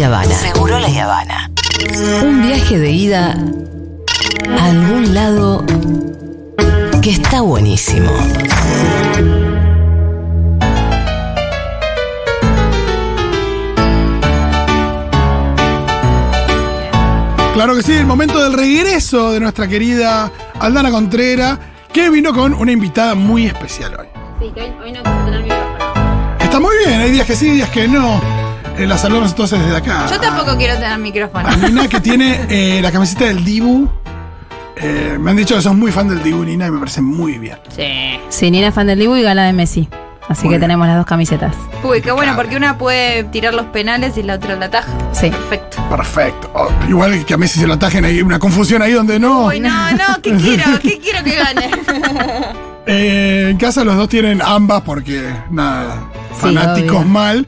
La Habana. Seguro La Habana. Un viaje de ida a algún lado que está buenísimo. Claro que sí, el momento del regreso de nuestra querida Aldana Contrera, que vino con una invitada muy especial hoy. Sí, que hoy, hoy no quise tener micrófono. Está muy bien, hay días que sí, días que no. Eh, la saludamos entonces desde acá. Yo tampoco quiero tener micrófono. A Nina que tiene eh, la camiseta del Dibu. Eh, me han dicho que sos muy fan del Dibu, Nina, y me parece muy bien. Sí. Sí, Nina es fan del Dibu y Gala de Messi. Así Muy que bien. tenemos las dos camisetas. Uy, qué bueno, porque una puede tirar los penales y la otra la taja. Sí. Perfecto. Perfecto. Oh, igual que a Messi se lo atajen, hay una confusión ahí donde no. Uy, no, no, ¿qué quiero? ¿Qué quiero que gane? Eh, en casa los dos tienen ambas porque, nada, Sí, fanáticos obvio. mal.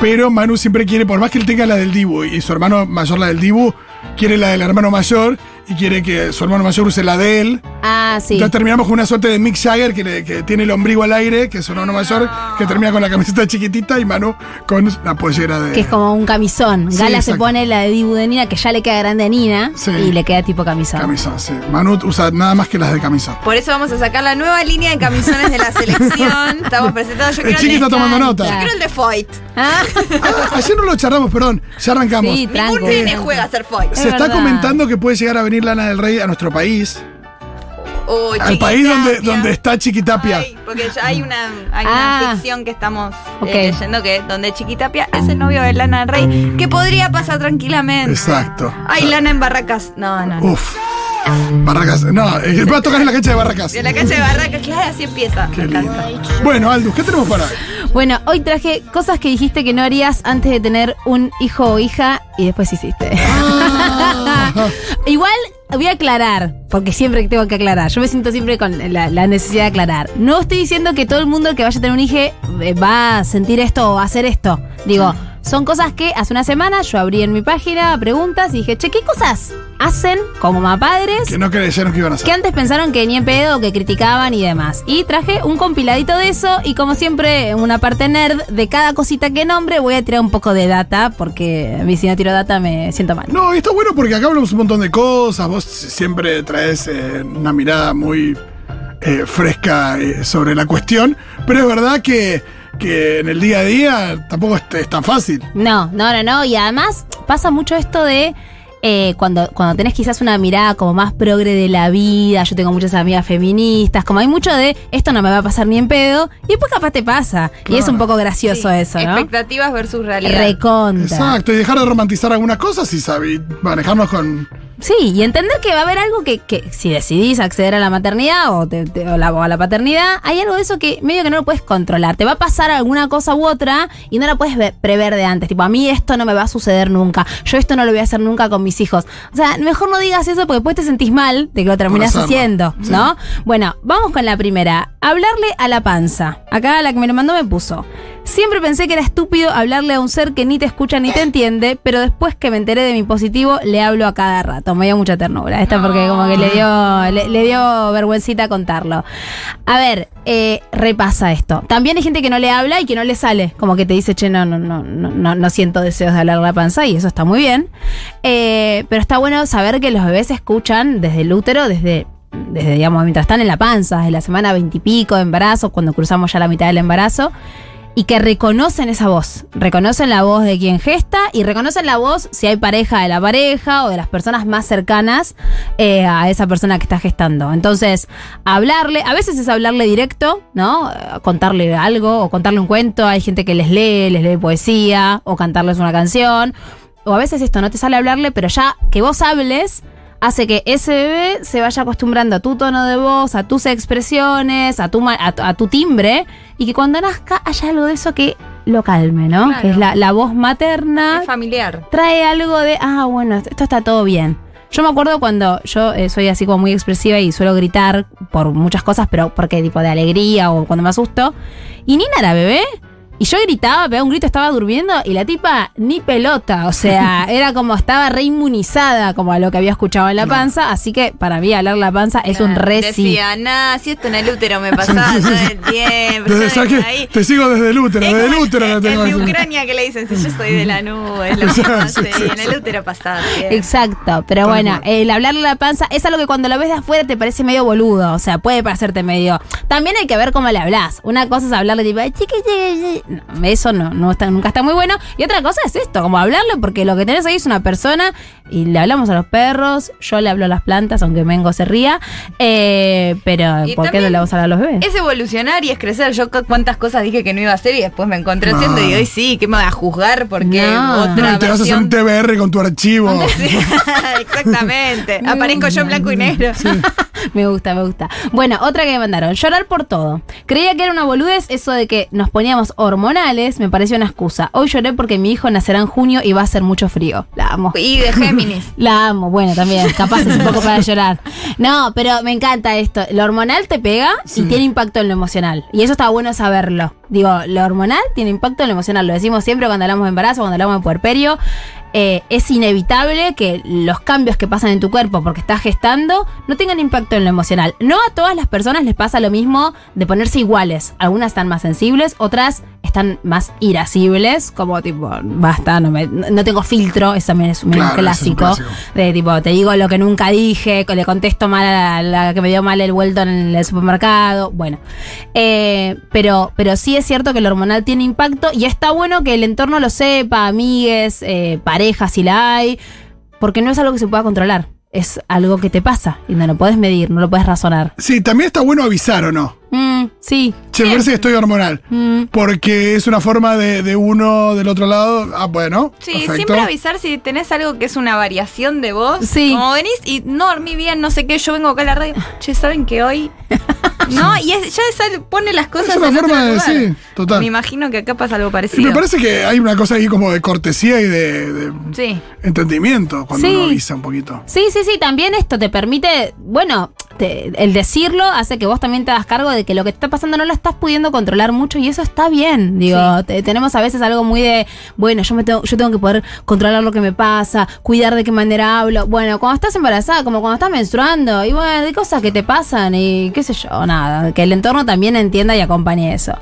Pero Manu siempre quiere, por más que él tenga la del Dibu y su hermano mayor la del Dibu, quiere la del hermano mayor y quiere que su hermano mayor use la de él. Ah, sí. Entonces terminamos con una suerte de Mick Jagger que, le- que tiene el ombligo al aire, que es su hermano mayor, que termina con la camiseta chiquitita y Manu con la pollera de. Que es como un camisón. Sí, Gala se pone la de Dibu de Nina, que ya le queda grande a Nina. Sí. Y le queda tipo camisón. Camisón, sí. Manu usa nada más que las de camisón. Por eso vamos a sacar la nueva línea de camisones de la selección. Estamos presentando. Yo El chiqui está tomando nota. yo quiero el de Foyt. Ah, Ah, ayer no lo charlamos, perdón. Ya arrancamos. sí, Ningún nene juega a ser Foyt. Se Es está verdad. comentando que puede llegar a venir Lana del Rey a nuestro país. Uy, Al país donde, donde está Chiquitapia. Ay, porque ya hay una, hay Ah. una ficción que estamos eh, leyendo que donde Chiquitapia es el novio de Lana del Rey, que podría pasar tranquilamente. Exacto. Ay, Lana en Barracas. No, no, no. Uf. Barracas. No, eh, va a tocar en la cancha de Barracas. De la calle de Barracas, claro, así empieza. Qué. Bueno, Aldus, ¿qué tenemos para hoy? Bueno, hoy traje cosas que dijiste que no harías antes de tener un hijo o hija y después hiciste. Ah. Igual voy a aclarar, porque siempre tengo que aclarar. Yo me siento siempre con la, necesidad de aclarar. No estoy diciendo que todo el mundo que vaya a tener un hijo eh, va a sentir esto o a hacer esto. Digo, son cosas que hace una semana yo abrí en mi página preguntas y dije, che, ¿qué cosas hacen como mamá padres? Que no creyeron que iban a que hacer. antes pensaron que ni en pedo, que criticaban y demás. Y traje un compiladito de eso y como siempre una parte nerd de cada cosita que nombre voy a tirar un poco de data porque a mí si no tiro data me siento mal. No, y está bueno porque acá hablamos un montón de cosas. Vos siempre traes eh, una mirada muy eh, fresca eh, sobre la cuestión. Pero es verdad que, que en el día a día tampoco es, es tan fácil. No, no, no, no. Y además pasa mucho esto de eh, cuando, cuando tenés quizás una mirada como más progre de la vida. Yo tengo muchas amigas feministas. Como hay mucho de esto no me va a pasar ni en pedo. Y después capaz te pasa. Y es un poco gracioso Sí, eso, ¿no? Expectativas versus realidad. Recontra. Exacto, y dejar de romantizar algunas cosas y saber manejarnos con. Sí, y entender que va a haber algo que, que si decidís acceder a la maternidad o, te- te- o la- o a la paternidad, hay algo de eso que medio que no lo puedes controlar. Te va a pasar alguna cosa u otra y no la puedes ve- prever de antes. Tipo, a mí esto no me va a suceder nunca. Yo esto no lo voy a hacer nunca con mis hijos. O sea, mejor no digas eso porque después te sentís mal de que lo terminás haciendo, Sí. ¿no? Bueno, vamos con la primera. Hablarle a la panza. Acá la que me lo mandó me puso. Siempre pensé que era estúpido hablarle a un ser que ni te escucha ni te entiende, pero después que me enteré de mi positivo, le hablo a cada rato. Me dio mucha ternura. Esta porque como que le dio, le, le dio vergüencita contarlo. A ver, eh, repasa esto. También hay gente que no le habla y que no le sale. Como que te dice, che, no, no, no, no, no, siento deseos de hablarle a la panza, y eso está muy bien. Eh, pero está bueno saber que los bebés escuchan desde el útero, desde desde, digamos, mientras están en la panza, desde la semana veintipico de embarazo, cuando cruzamos ya la mitad del embarazo, y que reconocen esa voz. Reconocen la voz de quien gesta y reconocen la voz si hay pareja de la pareja o de las personas más cercanas eh, a esa persona que está gestando. Entonces, hablarle, a veces es hablarle directo, ¿no? Contarle algo o contarle un cuento. Hay gente que les lee, les lee poesía o cantarles una canción. O a veces esto no te sale hablarle, pero ya que vos hables hace que ese bebé se vaya acostumbrando a tu tono de voz, a tus expresiones, a tu, ma- a, tu- a tu timbre, y que cuando nazca haya algo de eso que lo calme, ¿no? Claro. Que es la, la voz materna, Es familiar. trae algo de, ah, bueno, esto está todo bien. Yo me acuerdo cuando yo eh, soy así como muy expresiva y suelo gritar por muchas cosas, pero porque tipo de alegría o cuando me asusto. Y Nina era bebé Y yo gritaba, pegaba un grito, estaba durmiendo y la tipa ni pelota. O sea, era como estaba re inmunizada como a lo que había escuchado en la panza. Así que para mí hablar la panza es un re sí. Decía, nah, si esto en el útero me pasaba todo el tiempo. Desde-. Te sigo desde el útero, Es desde el útero el, la tengo el de aquí. Ucrania que le dicen, si yo soy de la nube, es lo sí, sí, sí, en el útero pasaba. bien. Exacto, pero bueno, el hablarle a la panza es algo que cuando lo ves de afuera te parece medio boludo, o sea, puede parecerte medio. También hay que ver cómo le hablas. Una cosa es hablarle tipo, "Ay, chiqui, chiqui, chiqui". No, eso no, no está, nunca está muy bueno. Y otra cosa es esto, como hablarle, porque lo que tenés ahí es una persona y le hablamos a los perros, yo le hablo a las plantas, aunque Mengo se ría, eh, pero Y ¿por qué no le vamos a hablar a los bebés? Es evolucionar y es crecer. Yo cu- cuántas cosas dije que no iba a hacer y después me encontré No. haciendo y hoy sí, ¿qué me voy a juzgar? Porque No. otra No, y te vas a hacer un TBR con tu archivo. Sí, Exactamente. Aparezco yo en blanco y negro. me gusta, me gusta. Bueno, otra que me mandaron, llorar por todo. Creía que era una boludez eso de que nos poníamos hormonales, me pareció una excusa. Hoy lloré porque mi hijo nacerá en junio y va a hacer mucho frío. La amo. Y de Géminis. La amo, bueno, también, capaz es un poco para llorar. No, pero me encanta esto. Lo hormonal te pega y tiene impacto en lo emocional. Y eso está bueno saberlo. Digo, lo hormonal tiene impacto en lo emocional. Lo decimos siempre cuando hablamos de embarazo, cuando hablamos de puerperio. Eh, es inevitable que los cambios que pasan en tu cuerpo porque estás gestando no tengan impacto en lo emocional. No a todas las personas les pasa lo mismo de ponerse iguales. Algunas están más sensibles, otras están más irascibles, como tipo, basta, no, me- no tengo filtro, eso también es un Claro, ese es un clásico. De tipo, te digo lo que nunca dije, le contesto mal a la, la que me dio mal el vuelto en el supermercado. Bueno, Eh, pero, pero sí es cierto que el hormonal tiene impacto y está bueno que el entorno lo sepa, amigues, eh, parejas si la hay, porque no es algo que se pueda controlar. Es algo que te pasa y no lo puedes medir, no lo puedes razonar. Sí, también está bueno avisar o no. Mm, sí. Che, me parece que estoy hormonal. Mm. Porque es una forma de, de uno del otro lado. Ah, bueno. Sí, perfecto. siempre avisar si tenés algo que es una variación de voz. Sí. Como venís y no dormí bien, no sé qué, yo vengo acá a la radio. Che, ¿saben que hoy? no, y es- ya esa pone las cosas Es una en forma otro de- lugar. sí, total. Me imagino que acá pasa algo Y parecido. me parece que hay una cosa ahí como de cortesía y de, de Sí. entendimiento cuando Sí. uno avisa un poquito. Sí, sí, sí, también esto te permite, bueno, te- el decirlo hace que vos también te hagas cargo de que lo que está pasando no lo estás pudiendo controlar mucho y eso está bien. Digo, te- tenemos a veces algo muy de, bueno, yo me tengo, yo tengo que poder controlar lo que me pasa, cuidar de qué manera hablo. Bueno, cuando estás embarazada, como cuando estás menstruando, y bueno, hay cosas que te pasan y qué sé yo, nada, que el entorno también entienda y acompañe eso.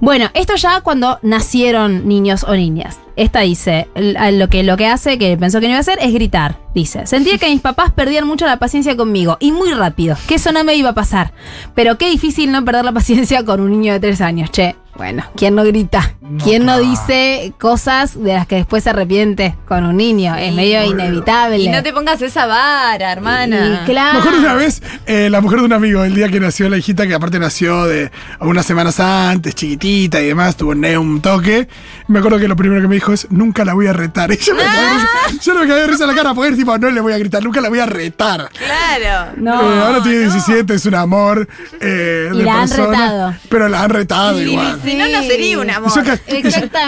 Bueno, esto ya cuando nacieron niños o niñas. Esta dice, lo que, lo que hace, que pensó que no iba a hacer, es gritar. Dice, sentía que mis papás perdían mucho la paciencia conmigo y muy rápido, que eso no me iba a pasar. Pero qué difícil no perder la paciencia con un niño de tres años, che. Bueno, ¿quién no grita? ¿Quién no dice cosas de las que después se arrepiente con un niño? es medio inevitable. Y no te pongas esa vara, hermana. Y claro. Me acuerdo una vez, eh, la mujer de un amigo, el día que nació la hijita, que aparte nació de unas semanas antes, chiquitita y demás, tuvo un toque. Me acuerdo que lo primero que me dijo es, nunca la voy a retar. Y yo me risa- yo no me cagué de risa en la cara, porque tipo, no le voy a gritar, nunca la voy a retar. Claro. No, Eh, ahora tiene no. 17, es un amor. eh, Y de la han retado. Pero la han retado Sí, igual. Si no, no sería un Y amor. yo, ca-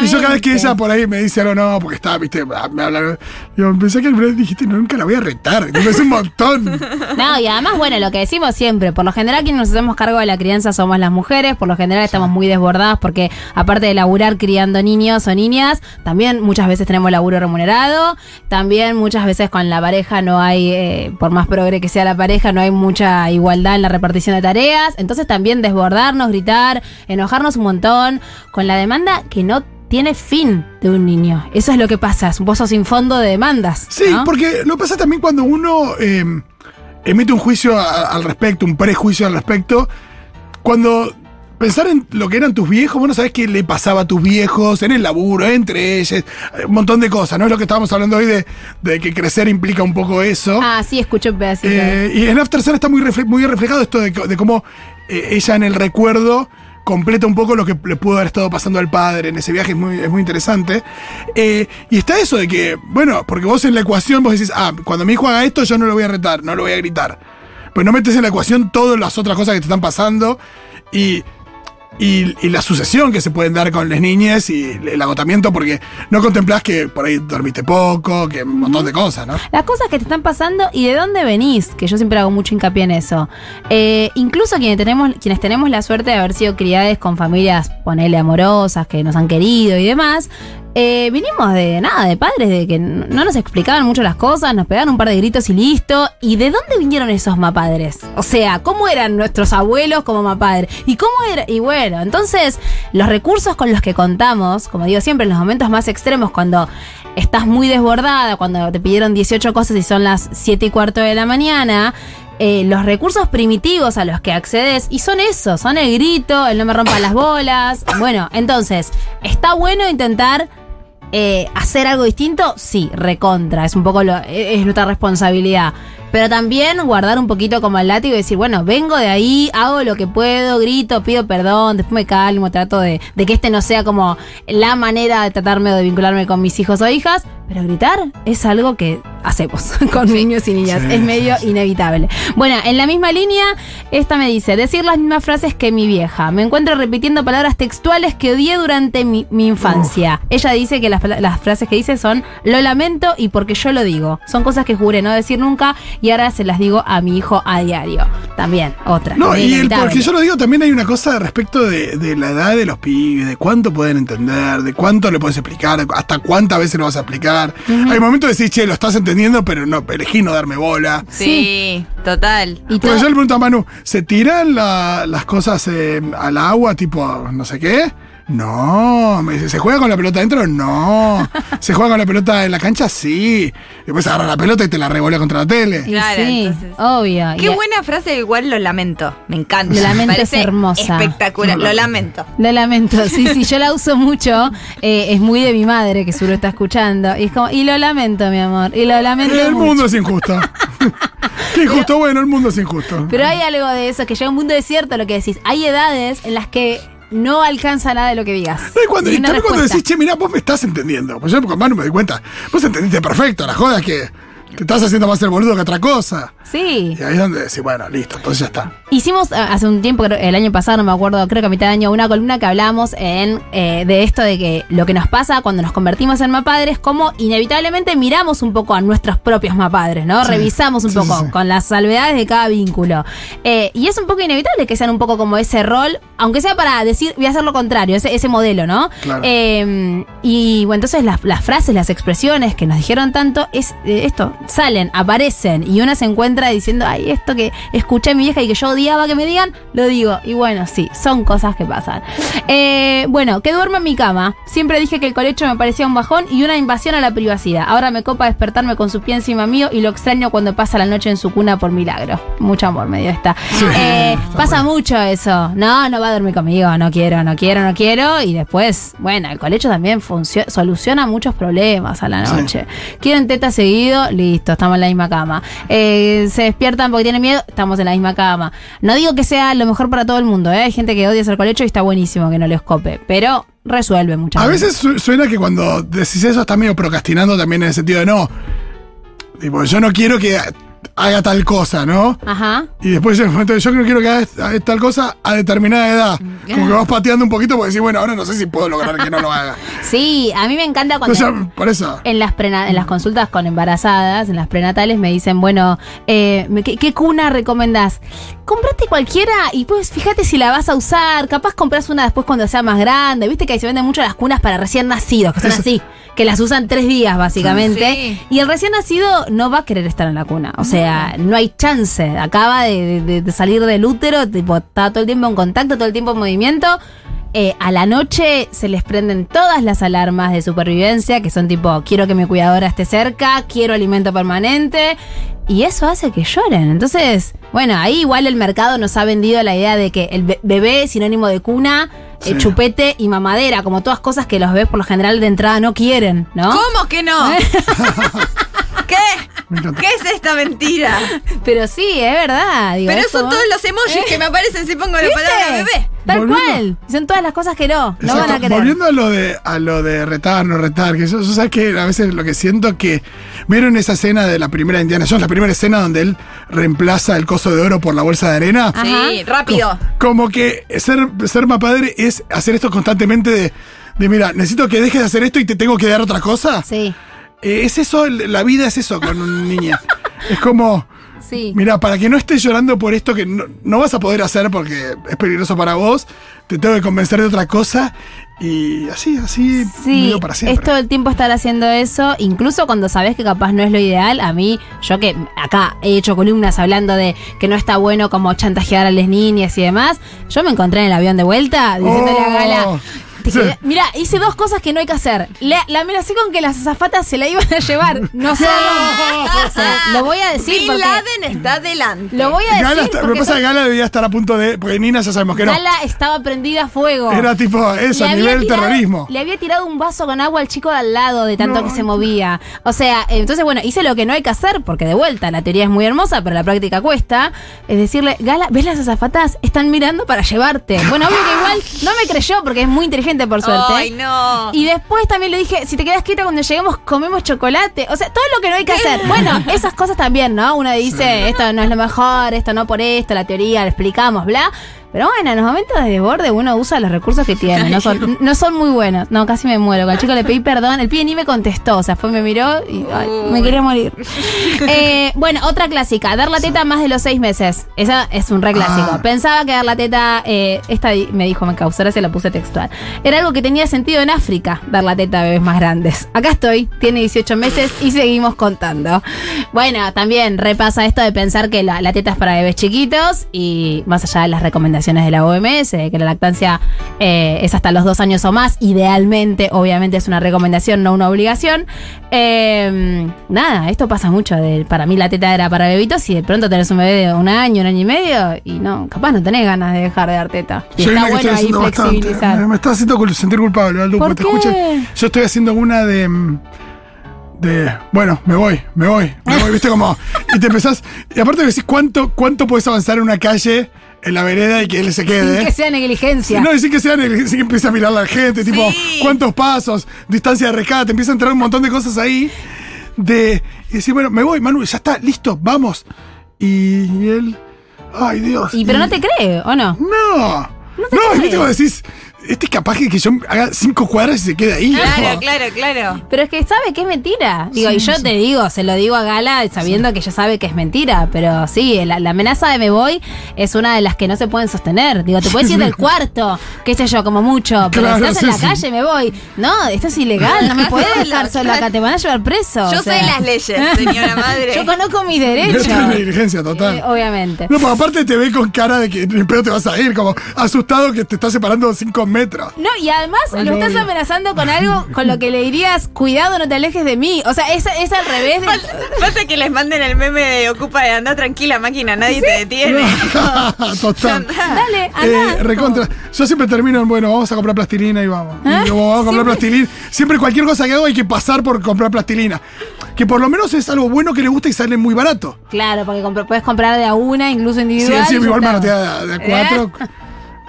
y yo cada vez que ella por ahí me dice algo, no, porque está, viste, me habla. Yo pensé que al final dijiste, no, nunca la voy a retar. Me parece un montón. No, y además, bueno, lo que decimos siempre, por lo general quienes nos hacemos cargo de la crianza somos las mujeres, por lo general estamos muy desbordadas porque aparte de laburar criando niños o niñas, también muchas veces tenemos laburo remunerado, también muchas veces con la pareja no hay, eh, por más progre que sea la pareja, no hay mucha igualdad en la repartición de tareas, entonces también desbordarnos, gritar, enojarnos un montón con la demanda que no tiene fin de un niño. Eso es lo que pasa, es un pozo sin fondo de demandas. Sí, ¿no? porque lo pasa también cuando uno eh, emite un juicio a- al respecto, un prejuicio al respecto. Cuando pensar en lo que eran tus viejos, vos no sabés qué le pasaba a tus viejos, en el laburo, entre ellos, eh, un montón de cosas, ¿no? Es lo que estábamos hablando hoy de, de que crecer implica un poco eso. Ah, sí, escuché un pedacito. Eh, y en After Sun está muy, refle- muy reflejado esto de cómo eh, ella en el recuerdo completa un poco lo que le pudo haber estado pasando al padre en ese viaje, es muy, es muy interesante. Eh, y está eso de que, bueno, porque vos en la ecuación vos decís, ah, cuando mi hijo haga esto yo no lo voy a retar, no lo voy a gritar. Pues no metes en la ecuación todas las otras cosas que te están pasando y y, y la sucesión que se pueden dar con las niñas y el agotamiento, porque no contemplás que por ahí dormiste poco, que un montón de cosas, ¿no? Las cosas que te están pasando y de dónde venís, que yo siempre hago mucho hincapié en eso. Eh, incluso quienes tenemos, quienes tenemos la suerte de haber sido criadas con familias, ponele amorosas, que nos han querido y demás, eh, vinimos de nada, de padres, de que no nos explicaban mucho las cosas, nos pegaban un par de gritos y listo. ¿Y de dónde vinieron esos mapadres? O sea, ¿cómo eran nuestros abuelos como mapadres? ¿Y cómo era? Y bueno, entonces, los recursos con los que contamos, como digo siempre, en los momentos más extremos, cuando estás muy desbordada, cuando te pidieron 18 cosas y son las 7 y cuarto de la mañana, eh, los recursos primitivos a los que accedes, y son eso, son el grito, el no me rompa las bolas. Bueno, entonces, está bueno intentar eh, hacer algo distinto, sí, recontra, es un poco lo, es es nuestra responsabilidad. Pero también guardar un poquito como el látigo y decir, bueno, vengo de ahí, hago lo que puedo, grito, pido perdón, después me calmo, trato de, de que este no sea como la manera de tratarme o de vincularme con mis hijos o hijas, pero gritar es algo que hacemos con niños y niñas, Sí, es medio sí, sí. inevitable. Bueno, en la misma línea, esta me dice, decir las mismas frases que mi vieja. Me encuentro repitiendo palabras textuales que odié durante mi, mi infancia. Ella dice que las, las frases que dice son lo lamento y porque yo lo digo. Son cosas que juré no decir nunca y ahora se las digo a mi hijo a diario. También, otra. No, y el porque yo lo digo, también hay una cosa respecto de, de la edad de los pibes, de cuánto pueden entender, de cuánto le puedes explicar, hasta cuántas veces lo vas a explicar. Hay momentos de decir, che, lo estás entendiendo, pero no, elegí no darme bola. Sí, total. Y Porque yo le pregunto a Manu, ¿se tiran la- las cosas eh, al agua, tipo, no sé qué? No, me dice, ¿se juega con la pelota adentro? No. ¿Se juega con la pelota en la cancha? Sí. Después agarra la pelota y te la revolea contra la tele. Claro, sí, entonces- obvio. Qué Y- buena frase, igual lo lamento. Me encanta. Lo lamento es hermosa. Espectacular. Lo lamento. Lo lamento, sí, sí, yo la uso mucho. eh, es muy de mi madre que seguro está escuchando. Y es como, y lo lamento, mi amor. Y lo lamento. El mucho. mundo es injusto. Qué injusto, bueno, el mundo es injusto. Pero hay algo de eso, que llega un mundo desierto, lo que decís. Hay edades en las que no alcanza nada de lo que digas. No, y cuando, y cuando decís, che, mirá, vos me estás entendiendo. Pues yo con Manu me di cuenta. Vos entendiste perfecto, la joda es que te estás haciendo más el boludo que otra cosa. Sí. Y ahí es donde decís, bueno, listo, entonces ya está. Hicimos eh, hace un tiempo, el año pasado, no me acuerdo, creo que a mitad de año, una columna que hablamos en, eh, de esto de que lo que nos pasa cuando nos convertimos en mapadres, como inevitablemente miramos un poco a nuestros propios mapadres, ¿no? Sí, Revisamos un sí, poco sí, con las salvedades de cada vínculo. Eh, y es un poco inevitable que sean un poco como ese rol, aunque sea para decir, voy a hacer lo contrario, ese, ese modelo, ¿no? Claro. Eh, y bueno, entonces las, las frases, las expresiones que nos dijeron tanto, es esto, salen, aparecen, y una se encuentra diciendo, ay, esto que escuché a mi vieja y que yo odiaba que me digan, lo digo. Y bueno, sí, son cosas que pasan. Eh, bueno, que duerma en mi cama. Siempre dije que el colecho me parecía un bajón y una invasión a la privacidad. Ahora me copa despertarme con su pie encima mío y lo extraño cuando pasa la noche en su cuna por milagro. Mucho amor me dio esta. Eh, está pasa bueno. mucho eso. No, no va a dormir conmigo, no quiero, no quiero, no quiero. Y después, bueno, el colecho también soluciona muchos problemas a la Sí. noche. ¿Quieren teta seguido? Listo, estamos en la misma cama. Eh, se despiertan porque tienen miedo, estamos en la misma cama. No digo que sea lo mejor para todo el mundo, ¿eh? hay gente que odia hacer colecho y está buenísimo que no les cope, pero resuelve muchas A veces su- suena que cuando decís eso estás medio procrastinando también en el sentido de no. Tipo, yo no quiero que haga tal cosa, ¿no? Ajá. Y después llega el momento de yo no quiero que haga tal cosa a determinada edad. Como que vas pateando un poquito porque decís, bueno, ahora no sé si puedo lograr que no lo haga. Sí, a mí me encanta cuando... O sea, por eso. En las, prena- en las consultas con embarazadas, en las prenatales, me dicen, bueno, eh, ¿qué, qué cuna recomendás? Comprate cualquiera y pues fíjate si la vas a usar. Capaz compras una después cuando sea más grande. Viste que ahí se venden mucho las cunas para recién nacidos, que son Eso. así, que las usan tres días básicamente. Sí. Y el recién nacido no va a querer estar en la cuna. O sea, no hay chance. Acaba de, de- de salir del útero, tipo, está todo el tiempo en contacto, todo el tiempo en movimiento. Eh, a la noche se les prenden todas las alarmas de supervivencia, que son tipo, quiero que mi cuidadora esté cerca, quiero alimento permanente, y eso hace que lloren. Entonces, bueno, ahí igual el mercado nos ha vendido la idea de que el be- bebé es sinónimo de cuna, eh, Sí. chupete y mamadera, como todas cosas que los bebés por lo general de entrada no quieren, ¿no? ¿Cómo que no? ¿Qué? ¿Qué es esta mentira? Pero sí, es verdad. digo, Pero es son como- todos los emojis que me aparecen si pongo la ¿Viste? palabra bebé. Tal Volviendo- cual. Son todas las cosas que no. No van a querer. Volviendo a lo de a lo de retar, no retar, que yo, yo sabes que a veces lo que siento que vieron esa escena de la primera Indiana Jones, la primera escena donde él reemplaza el coso de oro por la bolsa de arena. Ajá. Sí, rápido. Como que ser, ser más padre es hacer esto constantemente de, de, mira, necesito que dejes de hacer esto y te tengo que dar otra cosa. Sí, Eh, es eso, la vida es eso con un niña. es como, sí. mira, para que no estés llorando por esto que no, no vas a poder hacer porque es peligroso para vos, te tengo que convencer de otra cosa y así, así, Sí, para siempre. es todo el tiempo estar haciendo eso, incluso cuando sabes que capaz no es lo ideal. A mí, yo que acá he hecho columnas hablando de que no está bueno como chantajear a las niñas y demás, yo me encontré en el avión de vuelta diciéndole a Gala. Oh, "Te sí. quedé- Mira, hice dos cosas que no hay que hacer. La, la amenacé con que las azafatas se la iban a llevar. No sé. O sea, lo voy a decir Bin. Laden está delante. Lo voy a decir. Gala, está- lo que porque pasa es que Gala debía estar a punto de. Porque Nina ya sabemos que no. Gala estaba prendida a fuego. Era tipo eso, a nivel tirado- terrorismo. Le había tirado un vaso con agua al chico de al lado de tanto No. que se movía. O sea, entonces, bueno, hice lo que no hay que hacer, porque de vuelta, la teoría es muy hermosa, pero la práctica cuesta. Es decirle, Gala, ¿ves las azafatas? Están mirando para llevarte. Bueno, obvio que igual no me creyó, porque es muy inteligente, por suerte. Ay, no. Y después también le dije, si te quedas quieta cuando lleguemos, comemos chocolate. O sea, todo lo que no hay que hacer. Bueno, esas cosas también, ¿no? Uno dice, esto no es lo mejor, esto no por esto, la teoría, lo explicamos, bla. Pero bueno, en los momentos de desborde uno usa los recursos que tiene. No son, no son muy buenos. No, casi me muero. Con el chico le pedí perdón. El pibe ni me contestó. O sea, fue, me miró y ay, me quería morir. Eh, bueno, otra clásica. Dar la teta más de los seis meses. Esa es un re clásico. Ah. Pensaba que dar la teta, eh, esta me dijo, me causó se la puse textual. Era algo que tenía sentido en África, dar la teta a bebés más grandes. Acá estoy, tiene 18 meses y seguimos contando. Bueno, también repasa esto de pensar que la, la teta es para bebés chiquitos y más allá de las recomendaciones de la OMS, de que la lactancia eh, es hasta los dos años o más, idealmente, obviamente es una recomendación, no una obligación. Eh, nada, esto pasa mucho. De, para mí la teta era para bebitos y de pronto tenés un bebé de un año, un año y medio y no, capaz no tenés ganas de dejar de dar teta. Y está bueno ahí bastante. flexibilizar. Me, me está haciendo sentir culpable, Aldo, ¿Por te qué? escucho. Yo estoy haciendo una de. mm, De. Bueno, me voy, me voy, me voy, viste como. Y te empezás. Y aparte decís cuánto, cuánto puedes avanzar en una calle, en la vereda y que él se quede. Sin que sea negligencia. No, decir que sea sí que empieza a mirar a la gente, tipo, cuántos pasos, distancia de rescate, empieza a entrar un montón de cosas ahí. De. Y decir, bueno, me voy, Manu, ya está, listo, vamos. Y él. Ay, Dios. Y pero no te cree, ¿o no? No. No te No, viste como decís, este es capaz que yo haga cinco cuadras y se quede ahí. Claro, claro, claro. Pero es que sabe que es mentira. Digo, Sí, y yo sí. te digo, se lo digo a Gala sabiendo que ella sabe que es mentira. Pero sí, la, la amenaza de me voy es una de las que no se pueden sostener. Digo, te puedes ir del cuarto, qué sé yo, como mucho. Pero Claro, si estás sí, en la sí. calle, me voy. No, esto es ilegal, no me puedes dejar solo acá, te van a llevar preso. Yo o sea. sé las leyes, señora madre. Yo conozco mis derechos. es negligencia total. Eh, obviamente. No, porque aparte te ve con cara de que ni pedo te vas a ir, como asustado que te está separando cinco metros. No, y además Ay, lo no, estás obvio. amenazando con algo con lo que le dirías, cuidado, no te alejes de mí. O sea, es, es al revés de. Falta, que les manden el meme de ocupa de andar tranquila máquina, nadie te detiene. Total. Dale, anda. Eh, recontra. Yo siempre termino en, bueno, vamos a comprar plastilina y vamos. ¿Ah? Y como vamos a comprar Siempre. plastilina. Siempre cualquier cosa que hago hay que pasar por comprar plastilina. Que por lo menos es algo bueno que le gusta y sale muy barato. Claro, porque puedes comprar de a una, incluso Sí, individual. sí, y ya igual está. manotea de, de a cuatro.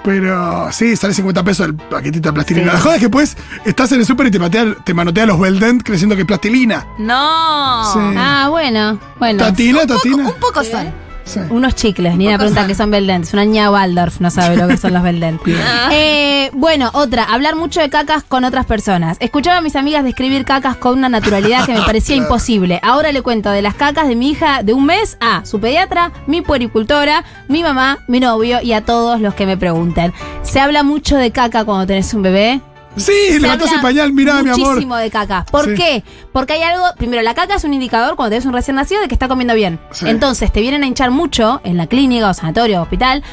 Pero sí, sale 50 pesos el paquetito de plastilina. Sí. La joda es que pues estás en el súper y te, patea- te manotea los Beldent creciendo que es plastilina. No. Sí. Ah, bueno, bueno. Tatina, tatina. Un poco son. Sí. Unos chicles, Nina pregunta que son Beldent. Es una niña Waldorf, no sabe lo que son los Beldent. Eh, bueno, otra, hablar mucho de cacas con otras personas. Escuchaba a mis amigas describir cacas con una naturalidad que me parecía imposible. Ahora le cuento de las cacas de mi hija de un mes a su pediatra, mi puericultora, mi mamá, mi novio y a todos los que me pregunten. Se habla mucho de caca cuando tenés un bebé. Sí, habla el pañal, mirá, mi amor. Muchísimo de caca. ¿Por Sí. qué? Porque hay algo. Primero, la caca es un indicador cuando tenés un recién nacido de que está comiendo bien. Sí. Entonces, te vienen a hinchar mucho en la clínica o sanatorio o hospital.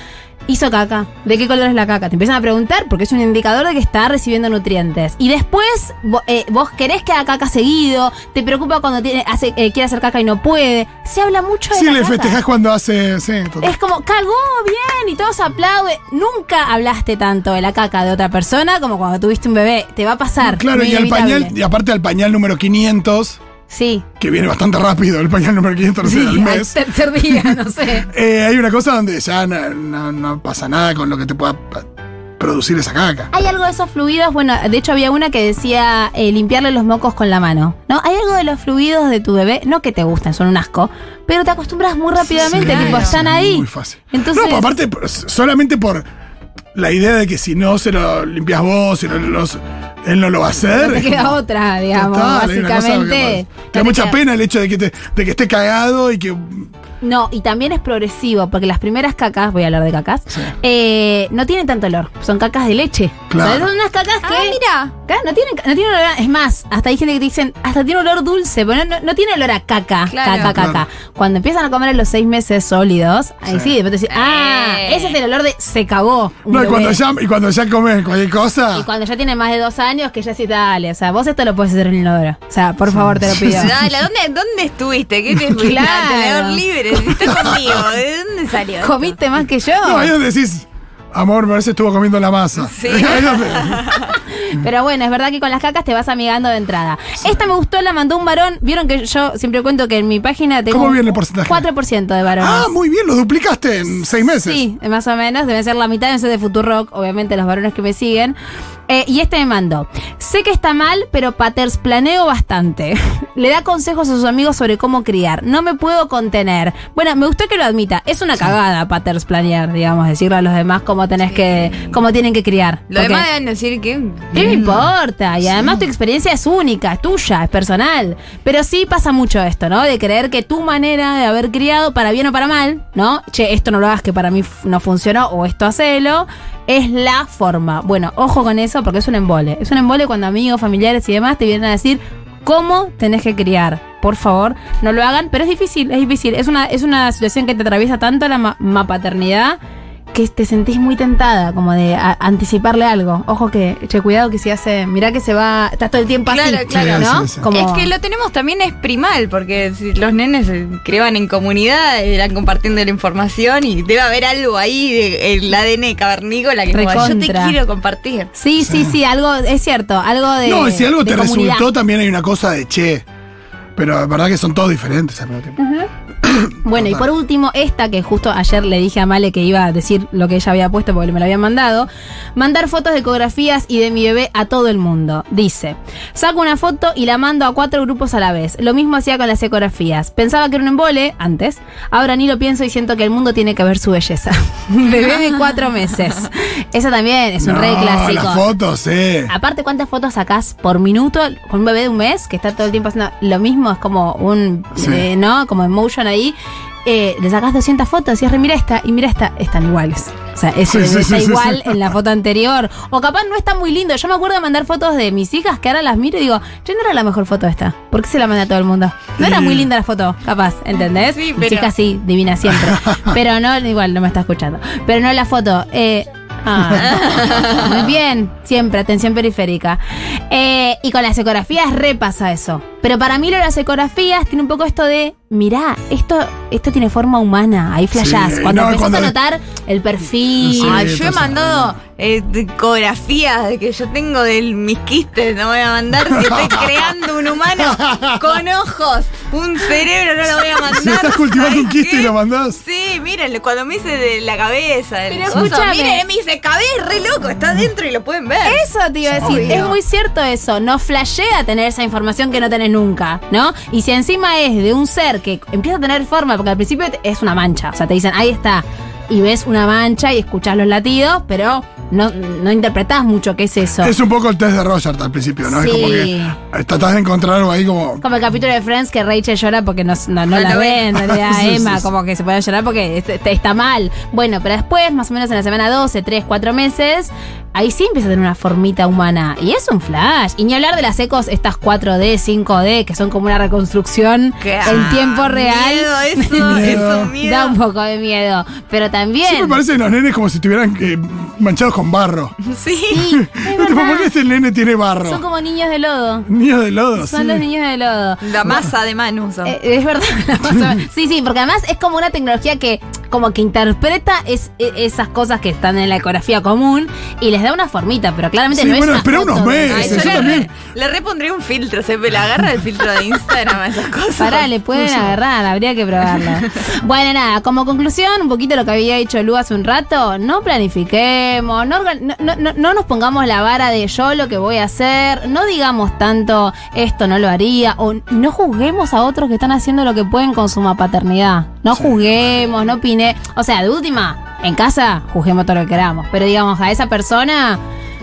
Hizo caca. ¿De qué color es la caca? Te empiezan a preguntar porque es un indicador de que está recibiendo nutrientes. Y después, vo- eh, vos querés que haga caca seguido, te preocupa cuando tiene, hace, eh, quiere hacer caca y no puede. Se habla mucho de Sí, la le caca. festejás cuando hace. Sí, total. Es como, cagó bien y todos aplauden. Nunca hablaste tanto de la caca de otra persona como cuando tuviste un bebé. Te va a pasar. Claro, y inevitable. pañal, y aparte al pañal número 500, Sí. que viene bastante rápido, el pañal número 500 recién al al mes. tercer día, no sé. Eh, hay una cosa donde ya no, no- no pasa nada con lo que te pueda producir esa caca. Hay algo de esos fluidos, bueno, de hecho había una que decía eh, limpiarle los mocos con la mano, ¿no? Hay algo de los fluidos de tu bebé, no que te gusten, son un asco, pero te acostumbras muy rápidamente, Sí, tipo, sí, están ahí. Muy fácil. Entonces, no, aparte, solamente por la idea de que si no se lo limpias vos, si no los- él no lo va a hacer. no te queda como- otra, digamos, Total, hay básicamente. que- Que da mucha queda- pena el hecho de que, te- de que esté cagado y que. No, y también es progresivo, porque las primeras cacas, voy a hablar de cacas, Sí. eh, no tienen tanto olor, son cacas de leche. Claro. O sea, son unas cacas que... Ah, mira. Claro, no tienen, no tienen olor a- Es más, hasta hay gente que te dicen, hasta tiene olor dulce, pero no, no tiene olor a caca, Claro. caca, caca. Claro. Cuando empiezan a comer en los seis meses sólidos, ahí sí, Sí. después te decís, ah, Eh. ese es el olor de se cagó. No, y bebé". cuando, ya, y cuando ya comes cualquier cosa. Y cuando ya tiene más de dos años, que ya sí, dale, o sea, vos esto lo puedes hacer en el inodoro. O sea, por favor, te lo pido. Dale, ¿dónde, ¿dónde estuviste? ¿Qué te fuiste? Claro. Libre. Estás conmigo. ¿De dónde salió? esto? ¿Comiste más que yo? No, ahí donde decís, amor, me parece estuvo comiendo la masa. Sí. Pero bueno, es verdad que con las cacas te vas amigando de entrada. Esta me gustó, la mandó un varón. Vieron que yo siempre cuento que en mi página tengo. ¿Cómo viene el porcentaje? 4% de varones. ah, muy bien, lo duplicaste en seis meses. Sí, más o menos. Debe ser la mitad, debe ser de Futurock, obviamente, los varones que me siguen. Eh, y este me mandó. Sé que está mal, pero Paters planeo bastante. Le da consejos a sus amigos sobre cómo criar. No me puedo contener. Bueno, me gustó que lo admita. Es una cagada Paters planear, digamos, decirle a los demás cómo tenés que, cómo tienen que criar. Lo demás deben decir que. ¿Qué me importa? Y además tu experiencia es única, es tuya, es personal. Pero sí pasa mucho esto, ¿no? De creer que tu manera de haber criado, para bien o para mal, ¿no? Che, esto no lo hagas que para mí no funcionó o esto hacelo, es la forma. Bueno, ojo con eso porque es un embole. Es un embole cuando amigos, familiares y demás te vienen a decir cómo tenés que criar. Por favor, no lo hagan, pero es difícil, es difícil. Es una, es una situación que te atraviesa tanto la ma- mapaternidad que te sentís muy tentada, como de a- anticiparle algo. Ojo que, che, cuidado que si hace, mirá que se va, estás todo el tiempo así, Claro, claro. ¿no? Sí, sí. Como, Es que lo tenemos también es primal, porque si los nenes se creaban en comunidad, irán compartiendo la información y debe haber algo ahí de el ADN cavernícola que como, yo te quiero compartir. Sí, sí, sí, algo, es cierto, algo de. no, y si algo de te comunidad. resultó, también hay una cosa de che. Pero la verdad que son todos diferentes al mismo tiempo. Bueno, y por último, esta que justo ayer le dije a Male que iba a decir lo que ella había puesto porque me la habían mandado. Mandar fotos de ecografías y de mi bebé a todo el mundo. Dice, saco una foto y la mando a cuatro grupos a la vez. Lo mismo hacía con las ecografías. Pensaba que era un embole antes. Ahora ni lo pienso y siento que el mundo tiene que ver su belleza. bebé de cuatro meses. Eso también es un no, re clásico. las fotos, sí. Aparte, ¿cuántas fotos sacás por minuto con un bebé de un mes que está todo el tiempo haciendo lo mismo? Es como un, Sí. eh, ¿no? Como emotion ahí. Eh, le sacás 200 fotos y es re, mira esta, y mira esta, están iguales. O sea, Sí, sí, está sí, sí, igual sí. en la foto anterior. O capaz no está muy lindo. Yo me acuerdo de mandar fotos de mis hijas que ahora las miro y digo, yo no era la mejor foto esta. ¿Por qué se la mandé a todo el mundo? No era muy linda la foto, capaz, ¿entendés? Sí, pero- hijas sí, divina siempre. pero no, igual no me está escuchando. Pero no la foto. Eh, ah, muy bien, siempre, atención periférica. Eh, y con las ecografías repasa eso. Pero para mí lo de las ecografías tiene un poco esto de, mirá, esto, esto tiene forma humana. Ahí flashás. Sí, cuando no, empezás cuando- a notar el perfil. Sí, Ay, yo he mandado eh, ecografías de que yo tengo de mis quistes, no voy a mandar si estoy creando un humano con ojos, un cerebro, no lo voy a mandar. Si estás cultivando un ¿sabes quiste qué? y lo mandás. Sí, miren, cuando me hice de la cabeza, el Pero escúchame. miren, me hice cabeza, re loco, está adentro y lo pueden ver. Eso te iba a decir, Obvio. es muy cierto eso, no flashea tener esa información que no tenés nunca, ¿no? Y si encima es de un ser que empieza a tener forma, porque al principio es una mancha, o sea, te dicen, ahí está, y ves una mancha y escuchás los latidos, pero no, no interpretás mucho qué es eso. Es un poco el test de Roger al principio, ¿no? Es como Sí. que tratás de encontrar algo ahí como. Como el capítulo de Friends que Rachel llora porque no, no, no No la lo ve, ve. en realidad Sí, sí, Emma sí. como que se puede llorar porque est- est- está mal. Bueno, pero después, más o menos en la semana 12, 3, 4 meses, ahí sí empieza a tener una formita humana. Y es un flash. Y ni hablar de las ecos, estas 4D, 5D, que son como una reconstrucción Qué en tiempo real. Miedo, eso, Miedo. eso, miedo. Da un poco de miedo. Pero también... Siempre parecen los nenes como si estuvieran eh, manchados con barro. Sí. Sí, es ¿Por qué este nene tiene barro? Son como niños de lodo. Niños de lodo, Son sí. los niños de lodo. La masa de Manu. son. Eh, es verdad. la masa- sí, sí, porque además es como una tecnología que como que interpreta es- e- esas cosas que están en la ecografía común y les da una formita, pero claramente Sí, no bueno, es espera unos meses. Ay, yo le, también. re- le repondría un filtro, se me la agarra el filtro de Instagram a esas cosas. Pará, le pueden agarrar, habría que probarlo. bueno, nada, como conclusión, un poquito lo que había dicho Lu hace un rato, no planifiquemos, no, organ- no, no- no- no nos pongamos la vara de yo lo que voy a hacer, no digamos tanto esto no lo haría, o no juzguemos a otros que están haciendo lo que pueden con su paternidad. No juzguemos, no opine. O sea, de última, en casa juzguemos todo lo que queramos, pero digamos, a esa persona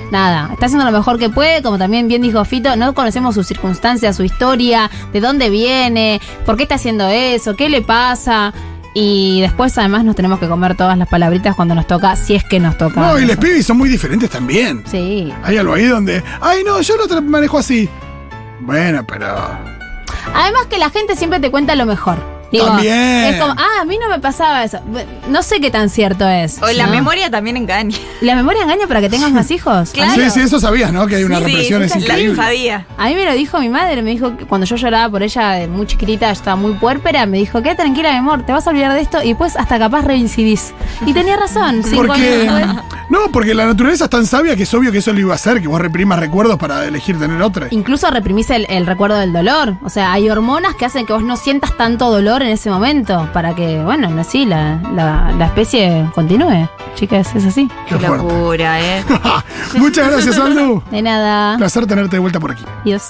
Nada, está haciendo lo mejor que puede, como también bien dijo Fito, no conocemos sus circunstancias, su historia, de dónde viene, por qué está haciendo eso, qué le pasa. Y después además nos tenemos que comer todas las palabritas cuando nos toca, si es que nos toca. No, y les pibes son muy diferentes también. Sí. Hay algo ahí donde, ay, no, yo te manejo así. Bueno, pero. Además que la gente siempre te cuenta lo mejor. Digo, También. Es como, ah, a mí no me pasaba eso. No sé qué tan cierto es. O la ¿no? memoria también engaña. ¿La memoria engaña para que tengas más hijos? Claro. Sí, sí, eso sabías, ¿no? Que hay una Sí, represión, es esa la increíble. sabía. A mí me lo dijo mi madre, me dijo que cuando yo lloraba por ella de muy chiquitita, estaba muy puérpera, me dijo, qué tranquila, mi amor, te vas a olvidar de esto y pues hasta capaz reincidís. Y tenía razón, cinco años. No, porque la naturaleza es tan sabia que es obvio que eso lo iba a hacer, que vos reprimas recuerdos para elegir tener otra. Incluso reprimís el, el recuerdo del dolor. O sea, hay hormonas que hacen que vos no sientas tanto dolor en ese momento. Para que, bueno, así la, la, la especie continúe. Chicas, es así. Qué locura, ¿eh? Muchas gracias, Andu. De nada. Placer tenerte de vuelta por aquí. Dios.